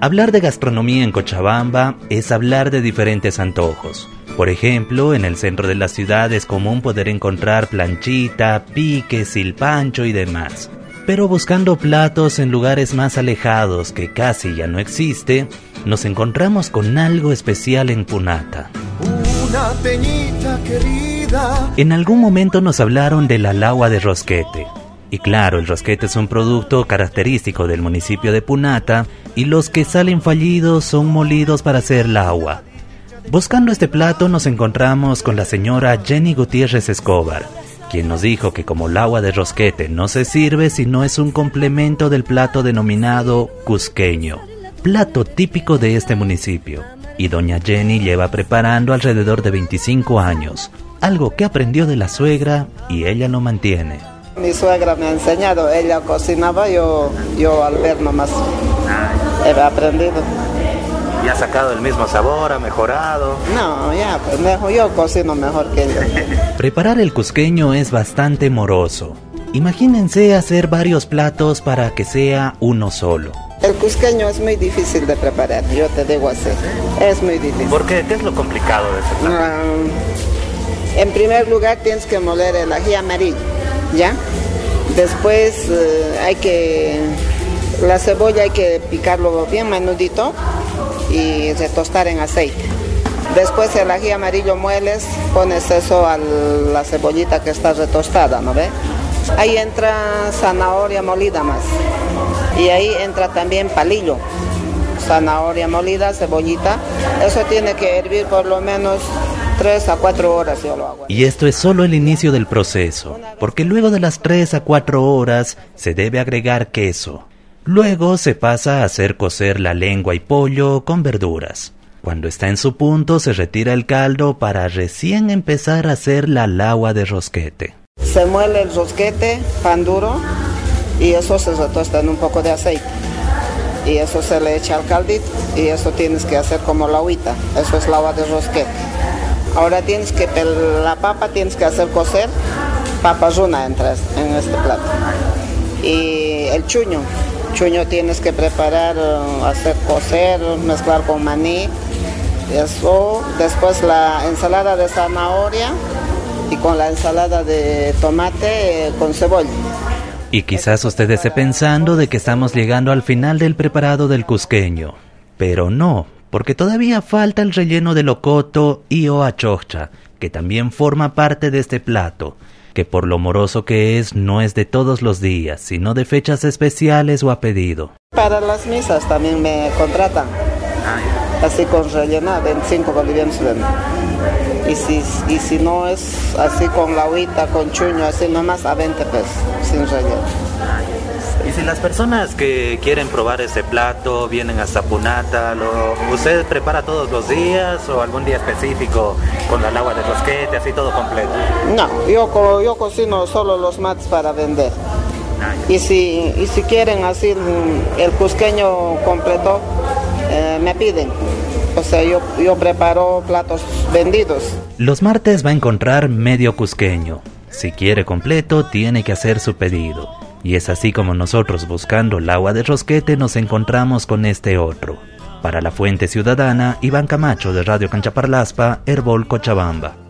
Hablar de gastronomía en Cochabamba es hablar de diferentes antojos. Por ejemplo, en el centro de la ciudad es común poder encontrar planchita, pique, silpancho y demás. Pero buscando platos en lugares más alejados que casi ya no existe, nos encontramos con algo especial en Punata. Una querida. En algún momento nos hablaron de la lagua de Rosquete, y claro, el rosquete es un producto característico del municipio de Punata y los que salen fallidos son molidos para hacer la agua. Buscando este plato nos encontramos con la señora Jenny Gutiérrez Escobar, quien nos dijo que como el agua de rosquete no se sirve si no es un complemento del plato denominado cusqueño, plato típico de este municipio. Y doña Jenny lleva preparando alrededor de 25 años, algo que aprendió de la suegra y ella lo mantiene. Mi suegra me ha enseñado, ella cocinaba, yo, yo al ver nomás he aprendido. ¿Y ha sacado el mismo sabor, ha mejorado? No, ya, pues mejor, yo cocino mejor que ella. Preparar el cusqueño es bastante moroso. Imagínense hacer varios platos para que sea uno solo. El cusqueño es muy difícil de preparar, yo te digo así. Es muy difícil. ¿Por qué? ¿Qué es lo complicado de ese plato? Ah, en primer lugar tienes que moler el ají amarillo ¿ya? Después eh, hay que, la cebolla hay que picarlo bien menudito y retostar en aceite. Después el ají amarillo mueles, pones eso a la cebollita que está retostada, ¿no ve? Ahí entra zanahoria molida más. Y ahí entra también palillo, zanahoria molida, cebollita. Eso tiene que hervir por lo menos 3 a 4 horas yo lo hago. Y esto es solo el inicio del proceso, porque luego de las 3 a 4 horas se debe agregar queso. Luego se pasa a hacer cocer la lengua y pollo con verduras. Cuando está en su punto se retira el caldo para recién empezar a hacer la lagua de rosquete. Se muele el rosquete, pan duro, y eso se retosta en un poco de aceite. Y eso se le echa al caldito y eso tienes que hacer como la agüita. Eso es la agua de rosquete. Ahora tienes que, la papa tienes que hacer cocer, papa runa entras en este plato. Y el chuño, chuño tienes que preparar, uh, hacer cocer, mezclar con maní. Eso, después la ensalada de zanahoria y con la ensalada de tomate eh, con cebolla. Y quizás usted esté pensando de que estamos llegando al final del preparado del cusqueño, pero no, porque todavía falta el relleno de locoto y o achocha, que también forma parte de este plato, que por lo moroso que es no es de todos los días, sino de fechas especiales o a pedido. Para las misas también me contratan, así con relleno, 25 bolivianos Y si, y si no es así con la agüita, con chuño, así nomás a 20 pesos, sin relleno. Y si las personas que quieren probar ese plato vienen a Punata, ¿lo, ¿usted prepara todos los días o algún día específico con el agua de rosquete, así todo completo? No, yo, yo cocino solo los mates para vender. Y, si, y si quieren así el cusqueño completo, eh, me piden. O sea, yo, yo preparo platos vendidos. Los martes va a encontrar medio cusqueño. Si quiere completo, tiene que hacer su pedido. Y es así como nosotros buscando el agua de Rosquete nos encontramos con este otro. Para la Fuente Ciudadana, Iván Camacho de Radio Canchaparlaspa, Herbol Cochabamba.